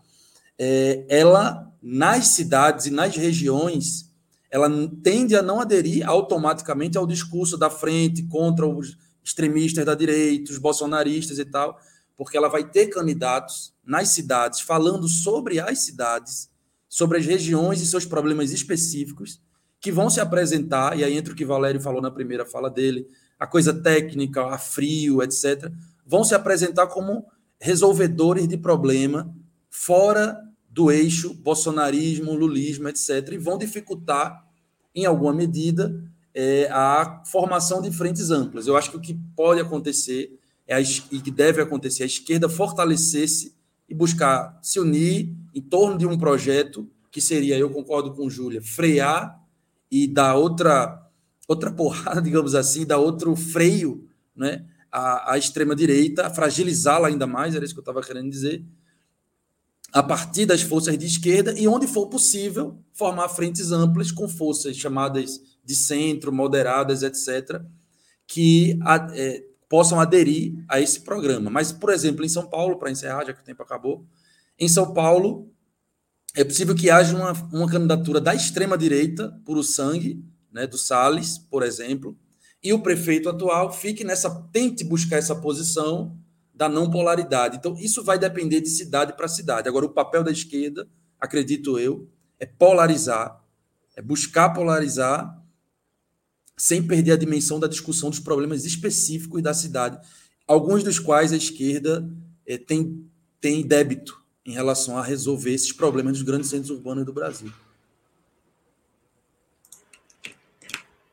é, ela, nas cidades e nas regiões, ela tende a não aderir automaticamente ao discurso da frente contra os extremistas da direita, os bolsonaristas e tal, porque ela vai ter candidatos nas cidades falando sobre as cidades, sobre as regiões e seus problemas específicos, que vão se apresentar, e aí entra o que Valério falou na primeira fala dele, a coisa técnica, a frio, etc., vão se apresentar como resolvedores de problema fora do eixo bolsonarismo, lulismo, etc., e vão dificultar, em alguma medida, é, a formação de frentes amplas. Eu acho que o que pode acontecer é a, e que deve acontecer, a esquerda fortalecer-se e buscar se unir em torno de um projeto que seria, eu concordo com Júlia, frear e dar outra outra porrada, digamos assim, dar outro freio né, à, à extrema-direita, fragilizá-la ainda mais, era isso que eu estava querendo dizer, a partir das forças de esquerda e, onde for possível, formar frentes amplas com forças chamadas de centro, moderadas, etc., que é, possam aderir a esse programa. Mas, por exemplo, em São Paulo, para encerrar, já que o tempo acabou, em São Paulo é possível que haja uma, uma candidatura da extrema-direita, por o sangue, né, do Salles, por exemplo, e o prefeito atual fique nessa, tente buscar essa posição da não polaridade. Então, isso vai depender de cidade para cidade. Agora, o papel da esquerda, acredito eu, é polarizar, é buscar polarizar sem perder a dimensão da discussão dos problemas específicos da cidade, alguns dos quais a esquerda é, tem, tem débito em relação a resolver esses problemas dos grandes centros urbanos do Brasil.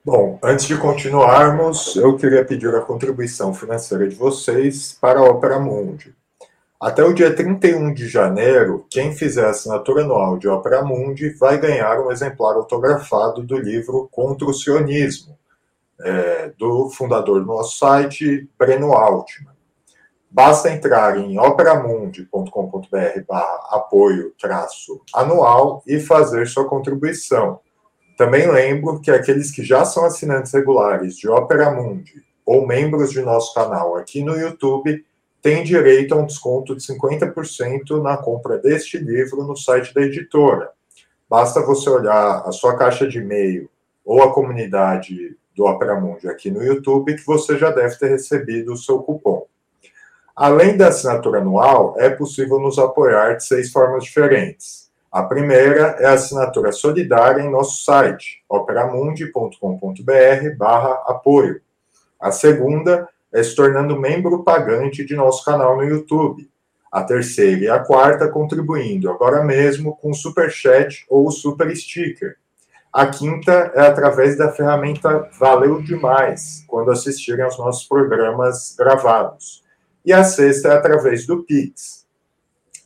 Bom, antes de continuarmos, eu queria pedir a contribuição financeira de vocês para a Opera Mundi. Até o dia 31 de janeiro, quem fizer assinatura anual de Opera Mundi vai ganhar um exemplar autografado do livro Contra o Sionismo, é, do fundador do nosso site, Breno Altman. Basta entrar em operamundi.com.br barra apoio anual e fazer sua contribuição. Também lembro que aqueles que já são assinantes regulares de Opera Mundi ou membros de nosso canal aqui no YouTube têm direito a um desconto de 50% na compra deste livro no site da editora. Basta você olhar a sua caixa de e-mail ou a comunidade do Opera Mundi aqui no YouTube que você já deve ter recebido o seu cupom. Além da assinatura anual, é possível nos apoiar de seis formas diferentes. A primeira é a assinatura solidária em nosso site, operamundi.com.br barra apoio. A segunda é se tornando membro pagante de nosso canal no YouTube. A terceira e a quarta contribuindo agora mesmo com o Super Chat ou o Super Sticker. A quinta é através da ferramenta Valeu Demais, quando assistirem aos nossos programas gravados. E a sexta é através do Pix.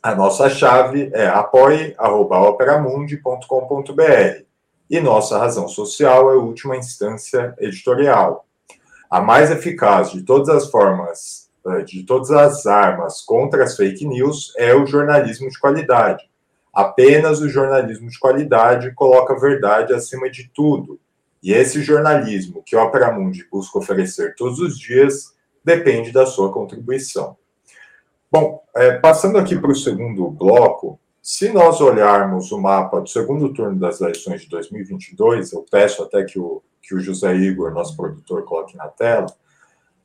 A nossa chave é apoie.operamundi.com.br e nossa razão social é última instância editorial. A mais eficaz de todas as formas, eh, de todas as armas contra as fake news é o jornalismo de qualidade. Apenas o jornalismo de qualidade coloca a verdade acima de tudo. E esse jornalismo que o Opera Mundi busca oferecer todos os dias depende da sua contribuição. Bom, é, passando aqui para o segundo bloco, se nós olharmos o mapa do segundo turno das eleições de 2022, eu peço até que o, que o José Igor, nosso produtor, coloque na tela,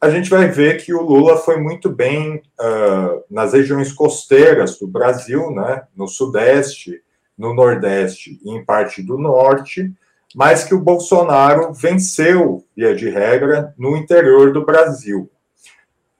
a gente vai ver que o Lula foi muito bem uh, nas regiões costeiras do Brasil, né, no Sudeste, no Nordeste e em parte do Norte, mas que o Bolsonaro venceu, via de regra, no interior do Brasil.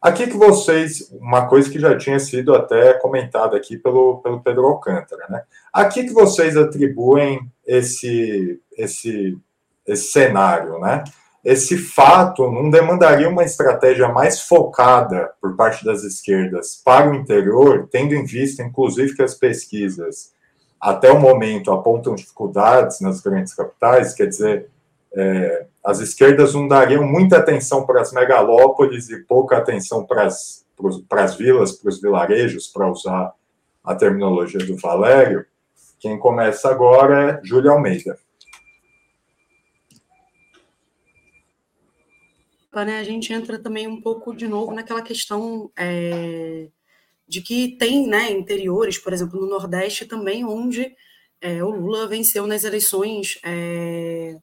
Aqui que vocês, uma coisa que já tinha sido até comentada aqui pelo, pelo Pedro Alcântara, né? Aqui que vocês atribuem esse, esse, esse cenário, né? esse fato não demandaria uma estratégia mais focada por parte das esquerdas para o interior, tendo em vista, inclusive, que as pesquisas até o momento apontam dificuldades nas grandes capitais, quer dizer, é, as esquerdas não dariam muita atenção para as megalópolis e pouca atenção para as, para as vilas, para os vilarejos, para usar a terminologia do Valério. Quem começa agora é Júlia Almeida.
né, a gente entra também um pouco de novo naquela questão é, de que tem né, interiores, por exemplo, no Nordeste também, onde é, o Lula venceu nas eleições é,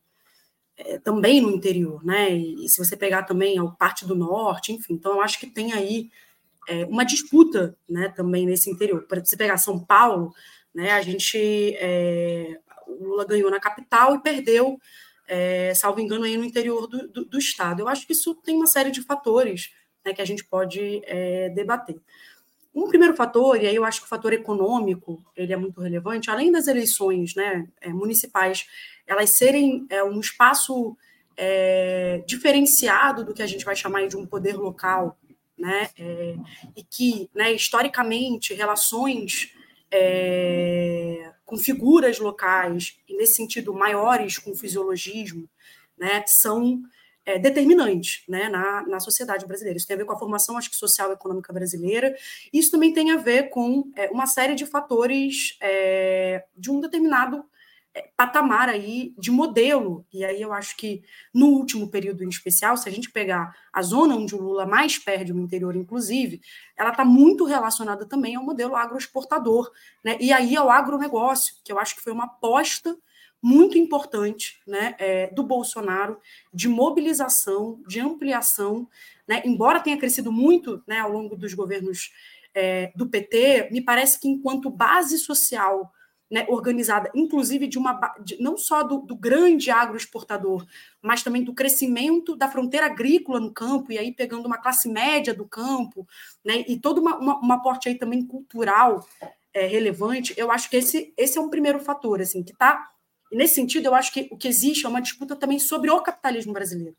é também no interior, né? E, e, se você pegar também a parte do Norte, enfim, então eu acho que tem aí é, uma disputa né, também nesse interior. Para você pegar São Paulo, né, a gente é, o Lula ganhou na capital e perdeu é, salvo engano, aí no interior do, do, do, Estado. Eu acho que isso tem uma série de fatores né, que a gente pode é, debater. Um primeiro fator, e aí eu acho que o fator econômico ele é muito relevante, além das eleições né, é, municipais, elas serem é, um espaço é, diferenciado do que a gente vai chamar de um poder local, né, é, e que, né, historicamente, relações é, com figuras locais, e nesse sentido maiores com fisiologismo, né, são é, determinantes né, na, na sociedade brasileira. Isso tem a ver com a formação, acho que, social e econômica brasileira. Isso também tem a ver com é, uma série de fatores é, de um determinado patamar aí de modelo. E aí eu acho que no último período em especial, se a gente pegar a zona onde o Lula mais perde no interior, inclusive, ela está muito relacionada também ao modelo agroexportador, né? E aí ao agronegócio, que eu acho que foi uma aposta muito importante né, é, do Bolsonaro de mobilização, de ampliação, né, embora tenha crescido muito né, ao longo dos governos é, do PT, me parece que enquanto base social né, organizada, inclusive de uma de, não só do, do, grande agroexportador, mas também do crescimento da fronteira agrícola no campo, e aí pegando uma classe média do campo, né, e todo uma, uma, uma aporte aí também cultural é, relevante, eu acho que esse, esse é um primeiro fator, assim, que está. Nesse sentido, eu acho que o que existe é uma disputa também sobre o capitalismo brasileiro,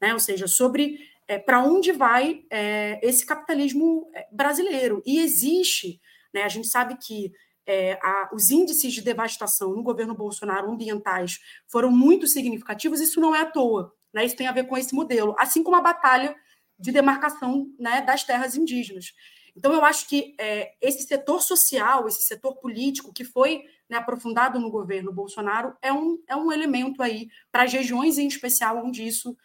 né, ou seja, sobre é, para onde vai é, esse capitalismo é, brasileiro. E existe, né, a gente sabe que é, a, os índices de devastação no governo Bolsonaro ambientais foram muito significativos, isso não é à toa. Né? Isso tem a ver com esse modelo, assim como a batalha de demarcação né, das terras indígenas. Então, eu acho que é, esse setor social, esse setor político que foi né, aprofundado no governo Bolsonaro é um, é um elemento aí para as regiões em especial onde isso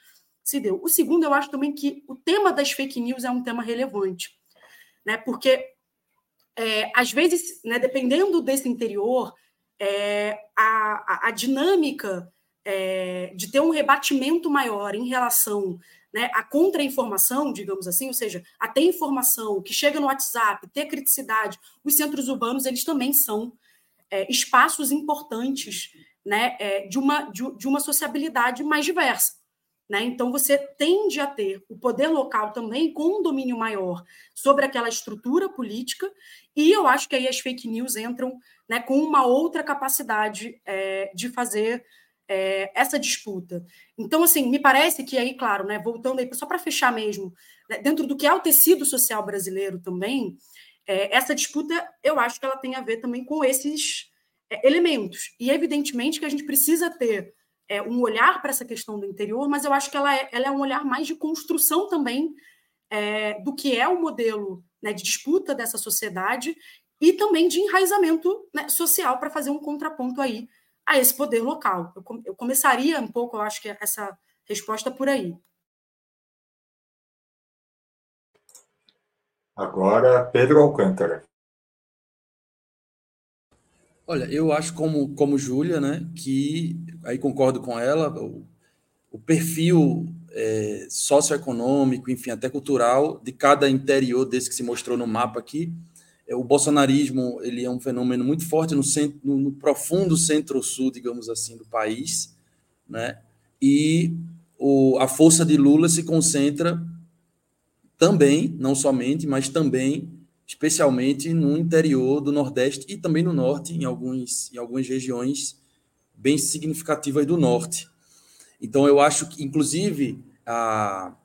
se deu. O segundo, eu acho também que o tema das fake news é um tema relevante, né, porque é, às vezes, né, dependendo desse interior, é, a, a, a, dinâmica é, de ter um rebatimento maior em relação né, à contra-informação, digamos assim, ou seja, a ter informação que chega no WhatsApp, ter criticidade, os centros urbanos eles também são é, espaços importantes né, é, de, uma, de, de uma sociabilidade mais diversa. Né? Então, você tende a ter o poder local também com um domínio maior sobre aquela estrutura política, e eu acho que aí as fake news entram né, com uma outra capacidade é, de fazer é, essa disputa. Então, assim, me parece que aí, claro, né, voltando aí, só para fechar mesmo, né, dentro do que é o tecido social brasileiro também, é, essa disputa eu acho que ela tem a ver também com esses é, elementos. E evidentemente que a gente precisa ter é, um olhar para essa questão do interior, mas eu acho que ela é, ela é um olhar mais de construção também é, do que é o modelo né, de disputa dessa sociedade e também de enraizamento né, social para fazer um contraponto aí a esse poder local. Eu, eu começaria um pouco, eu acho que essa resposta por aí.
Agora, Pedro Alcântara.
Olha, eu acho como, como Júlia, né, que aí concordo com ela, o, o perfil é, socioeconômico, enfim, até cultural de cada interior desse que se mostrou no mapa aqui. É, o bolsonarismo ele é um fenômeno muito forte no, centro, no, no profundo centro-sul, digamos assim, do país, né? E o, a força de Lula se concentra também, não somente, mas também especialmente no interior do Nordeste e também no Norte, em, alguns, em algumas regiões bem significativas do Norte. Então, eu acho que, inclusive, a,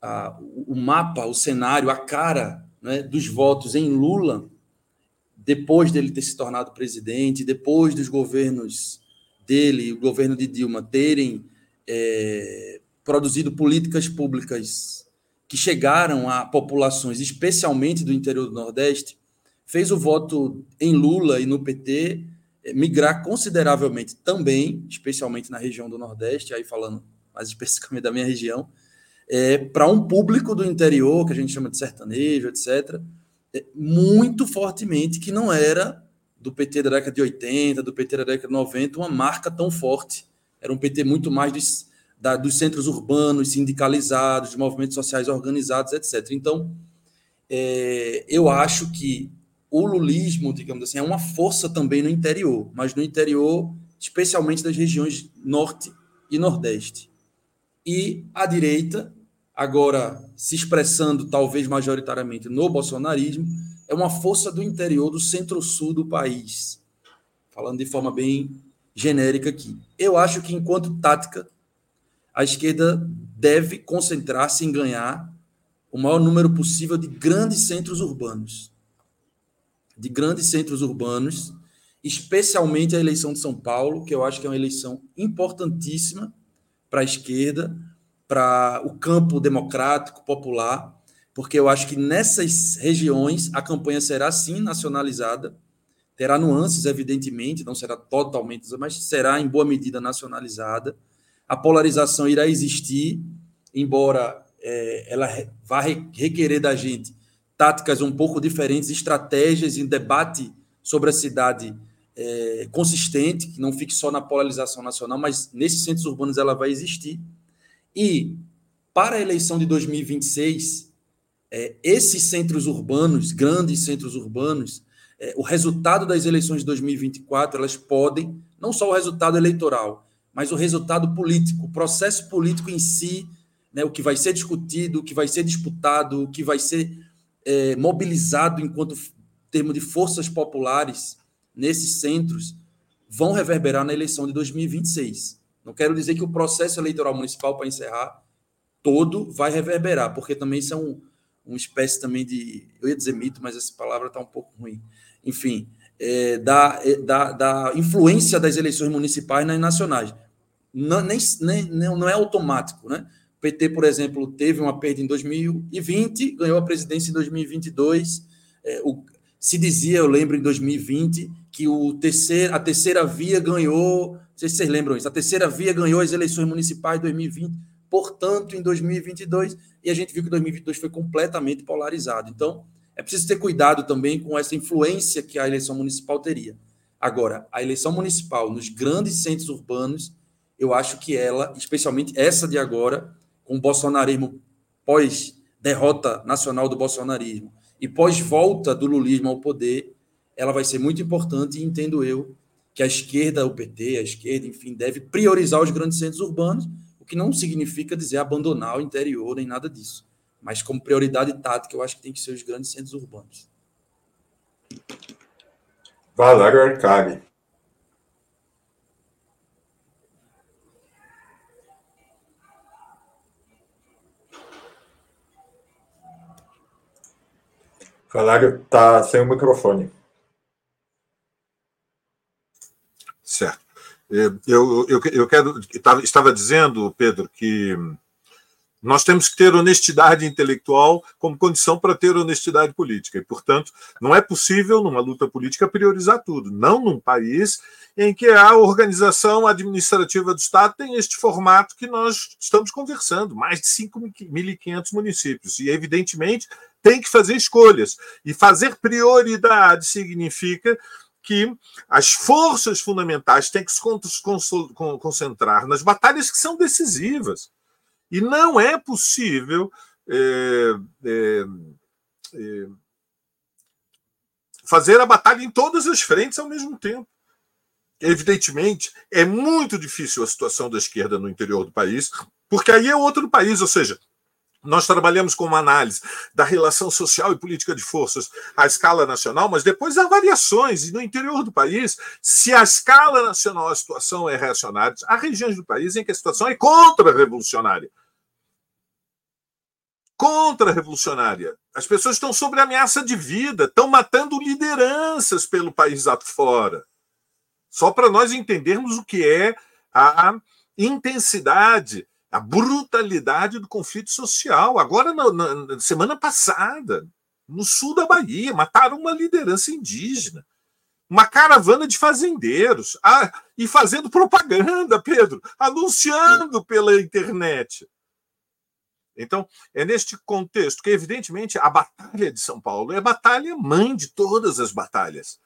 a, o mapa, o cenário, a cara né, dos votos em Lula, depois dele ter se tornado presidente, depois dos governos dele, o governo de Dilma, terem é, produzido políticas públicas que chegaram a populações, especialmente do interior do Nordeste, fez o voto em Lula e no PT é, migrar consideravelmente também, especialmente na região do Nordeste, aí falando mais especificamente da minha região, é, para um público do interior, que a gente chama de sertanejo, etc., é, muito fortemente, que não era do PT da década de 80, do PT da década de 90, uma marca tão forte. Era um PT muito mais da, dos centros urbanos, sindicalizados, de movimentos sociais organizados, etc. Então, é, eu acho que o lulismo, digamos assim, é uma força também no interior, mas no interior, especialmente das regiões norte e nordeste. E a direita, agora se expressando talvez majoritariamente no bolsonarismo, é uma força do interior, do centro-sul do país. Falando de forma bem genérica aqui. Eu acho que, enquanto tática, a esquerda deve concentrar-se em ganhar o maior número possível de grandes centros urbanos. De grandes centros urbanos, especialmente a eleição de São Paulo, que eu acho que é uma eleição importantíssima para a esquerda, para o campo democrático, popular, porque eu acho que nessas regiões a campanha será sim nacionalizada, terá nuances, evidentemente, não será totalmente, mas será em boa medida nacionalizada. A polarização irá existir, embora é, ela vá requerer da gente táticas um pouco diferentes, estratégias em debate sobre a cidade é, consistente, que não fique só na polarização nacional, mas nesses centros urbanos ela vai existir. E para a eleição de 2026, é, esses centros urbanos, grandes centros urbanos, é, o resultado das eleições de 2024, elas podem, não só o resultado eleitoral, mas o resultado político, o processo político em si, né, o que vai ser discutido, o que vai ser disputado, o que vai ser é, mobilizado enquanto termo de forças populares nesses centros, vão reverberar na eleição de 2026. Não quero dizer que o processo eleitoral municipal, para encerrar, todo vai reverberar, porque também isso é um, uma espécie também de. Eu ia dizer mito, mas essa palavra está um pouco ruim. Enfim, é, da, é, da, da influência das eleições municipais nas nacionais. Não, nem, nem, não é automático. Né? O PT, por exemplo, teve uma perda em 2020, ganhou a presidência em 2022. É, o, se dizia, eu lembro, em 2020, que o terceiro, a terceira via ganhou. Não sei se vocês lembram isso. A terceira via ganhou as eleições municipais de 2020 portanto, em 2022, e a gente viu que 2022 foi completamente polarizado. Então, é preciso ter cuidado também com essa influência que a eleição municipal teria. Agora, a eleição municipal nos grandes centros urbanos, eu acho que ela, especialmente essa de agora, com o bolsonarismo pós-derrota nacional do bolsonarismo e pós-volta do lulismo ao poder, ela vai ser muito importante e entendo eu que a esquerda, o PT, a esquerda, enfim, deve priorizar os grandes centros urbanos, o que não significa dizer abandonar o interior nem nada disso. Mas como prioridade tática, eu acho que tem que ser os grandes centros urbanos.
Valério Arcari. Valério está sem o microfone.
Certo. É, eu, eu, eu quero, estava dizendo, Pedro, que nós temos que ter honestidade intelectual como condição para ter honestidade política. E, portanto, não é possível, numa luta política, priorizar tudo. Não num país em que a organização administrativa do Estado tem este formato que nós estamos conversando mais de 5.500 municípios. E, evidentemente, tem que fazer escolhas. E fazer prioridade significa que as forças fundamentais têm que se concentrar nas batalhas que são decisivas. E não é possível é, é, é, fazer a batalha em todas as frentes ao mesmo tempo. Evidentemente, é muito difícil a situação da esquerda no interior do país, porque aí é outro país, ou seja, nós trabalhamos com uma análise da relação social e política de forças à escala nacional, mas depois há variações. E no interior do país, se a escala nacional a situação é reacionária, há regiões do país em que a situação é contra-revolucionária. Contra-revolucionária. As pessoas estão sob ameaça de vida, estão matando lideranças pelo país afora. Só para nós entendermos o que é a intensidade a brutalidade do conflito social. Agora, na, na, semana passada, no sul da Bahia, mataram uma liderança indígena, uma caravana de fazendeiros, ah, e fazendo propaganda, Pedro, anunciando pela internet. Então, é neste contexto que, evidentemente, a Batalha de São Paulo é a batalha mãe de todas as batalhas.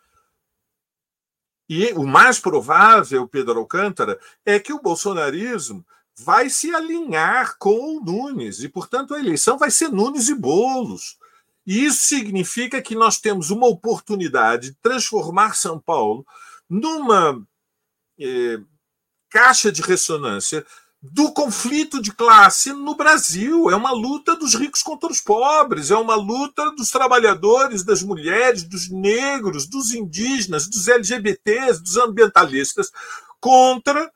E o mais provável, Pedro Alcântara, é que o bolsonarismo vai se alinhar com o Nunes, e, portanto, a eleição vai ser Nunes e Bolos. E isso significa que nós temos uma oportunidade de transformar São Paulo numa eh, caixa de ressonância do conflito de classe no Brasil. É uma luta dos ricos contra os pobres, é uma luta dos trabalhadores, das mulheres, dos negros, dos indígenas, dos LGBTs, dos ambientalistas contra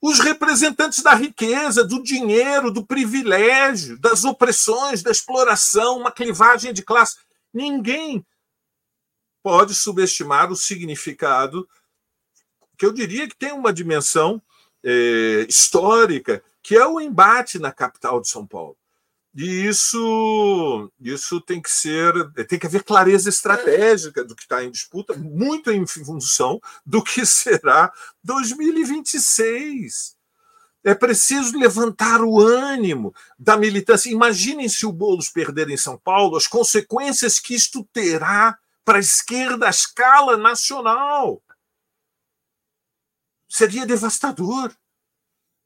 os representantes da riqueza, do dinheiro, do privilégio, das opressões, da exploração, uma clivagem de classe. Ninguém pode subestimar o significado, que eu diria que tem uma dimensão é, histórica, que é o embate na capital de São Paulo. E isso, isso tem que ser, tem que haver clareza estratégica do que está em disputa, muito em função do que será 2026. É preciso levantar o ânimo da militância. Imaginem se o Boulos perder em São Paulo, as consequências que isto terá para a esquerda à escala nacional. Seria devastador.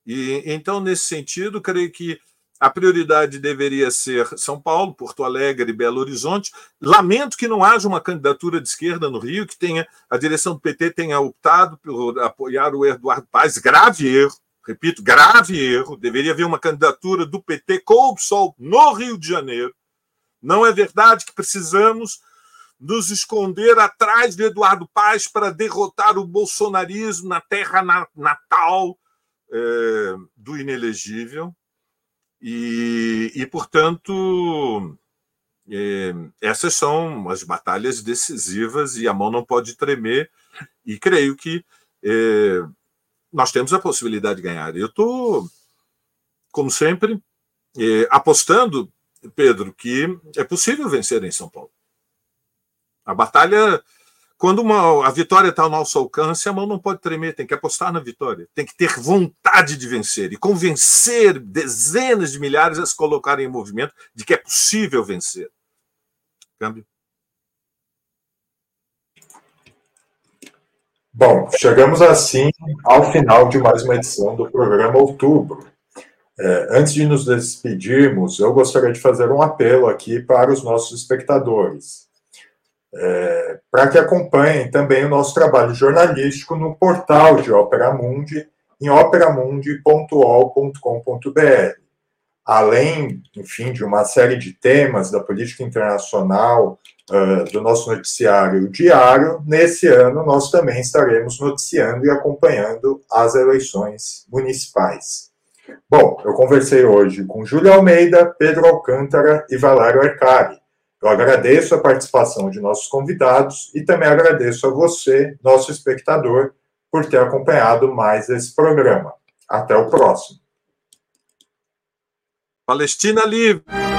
E então, nesse sentido, creio que a prioridade deveria ser São Paulo, Porto Alegre e Belo Horizonte. Lamento que não haja uma candidatura de esquerda no Rio, que tenha a direção do PT tenha optado por apoiar o Eduardo Paz. Grave erro, repito, grave erro. Deveria haver uma candidatura do PT com o PSOL no Rio de Janeiro. Não é verdade que precisamos nos esconder atrás de Eduardo Paz para derrotar o bolsonarismo na terra natal é, do inelegível e, e portanto, é, essas são as batalhas decisivas e a mão não pode tremer. E creio que é, nós temos a possibilidade de ganhar. Eu estou, como sempre, é, apostando, Pedro, que é possível vencer em São Paulo. A batalha quando uma, a vitória está ao nosso alcance, a mão não pode tremer, tem que apostar na vitória, tem que ter vontade de vencer e convencer dezenas de milhares a se colocarem em movimento de que é possível vencer. Câmbio.
Bom, chegamos assim ao final de mais uma edição do programa Outubro. É, antes de nos despedirmos, eu gostaria de fazer um apelo aqui para os nossos espectadores é, para que acompanhem também o nosso trabalho jornalístico no portal de Opera Mundi, em operamundi.ol.com.br. Além, enfim, de uma série de temas da política internacional, uh, do nosso noticiário diário, nesse ano nós também estaremos noticiando e acompanhando as eleições municipais. Bom, eu conversei hoje com Júlio Almeida, Pedro Alcântara e Valério Arcari eu agradeço a participação de nossos convidados e também agradeço a você, nosso espectador, por ter acompanhado mais esse programa. Até o próximo.
Palestina Livre!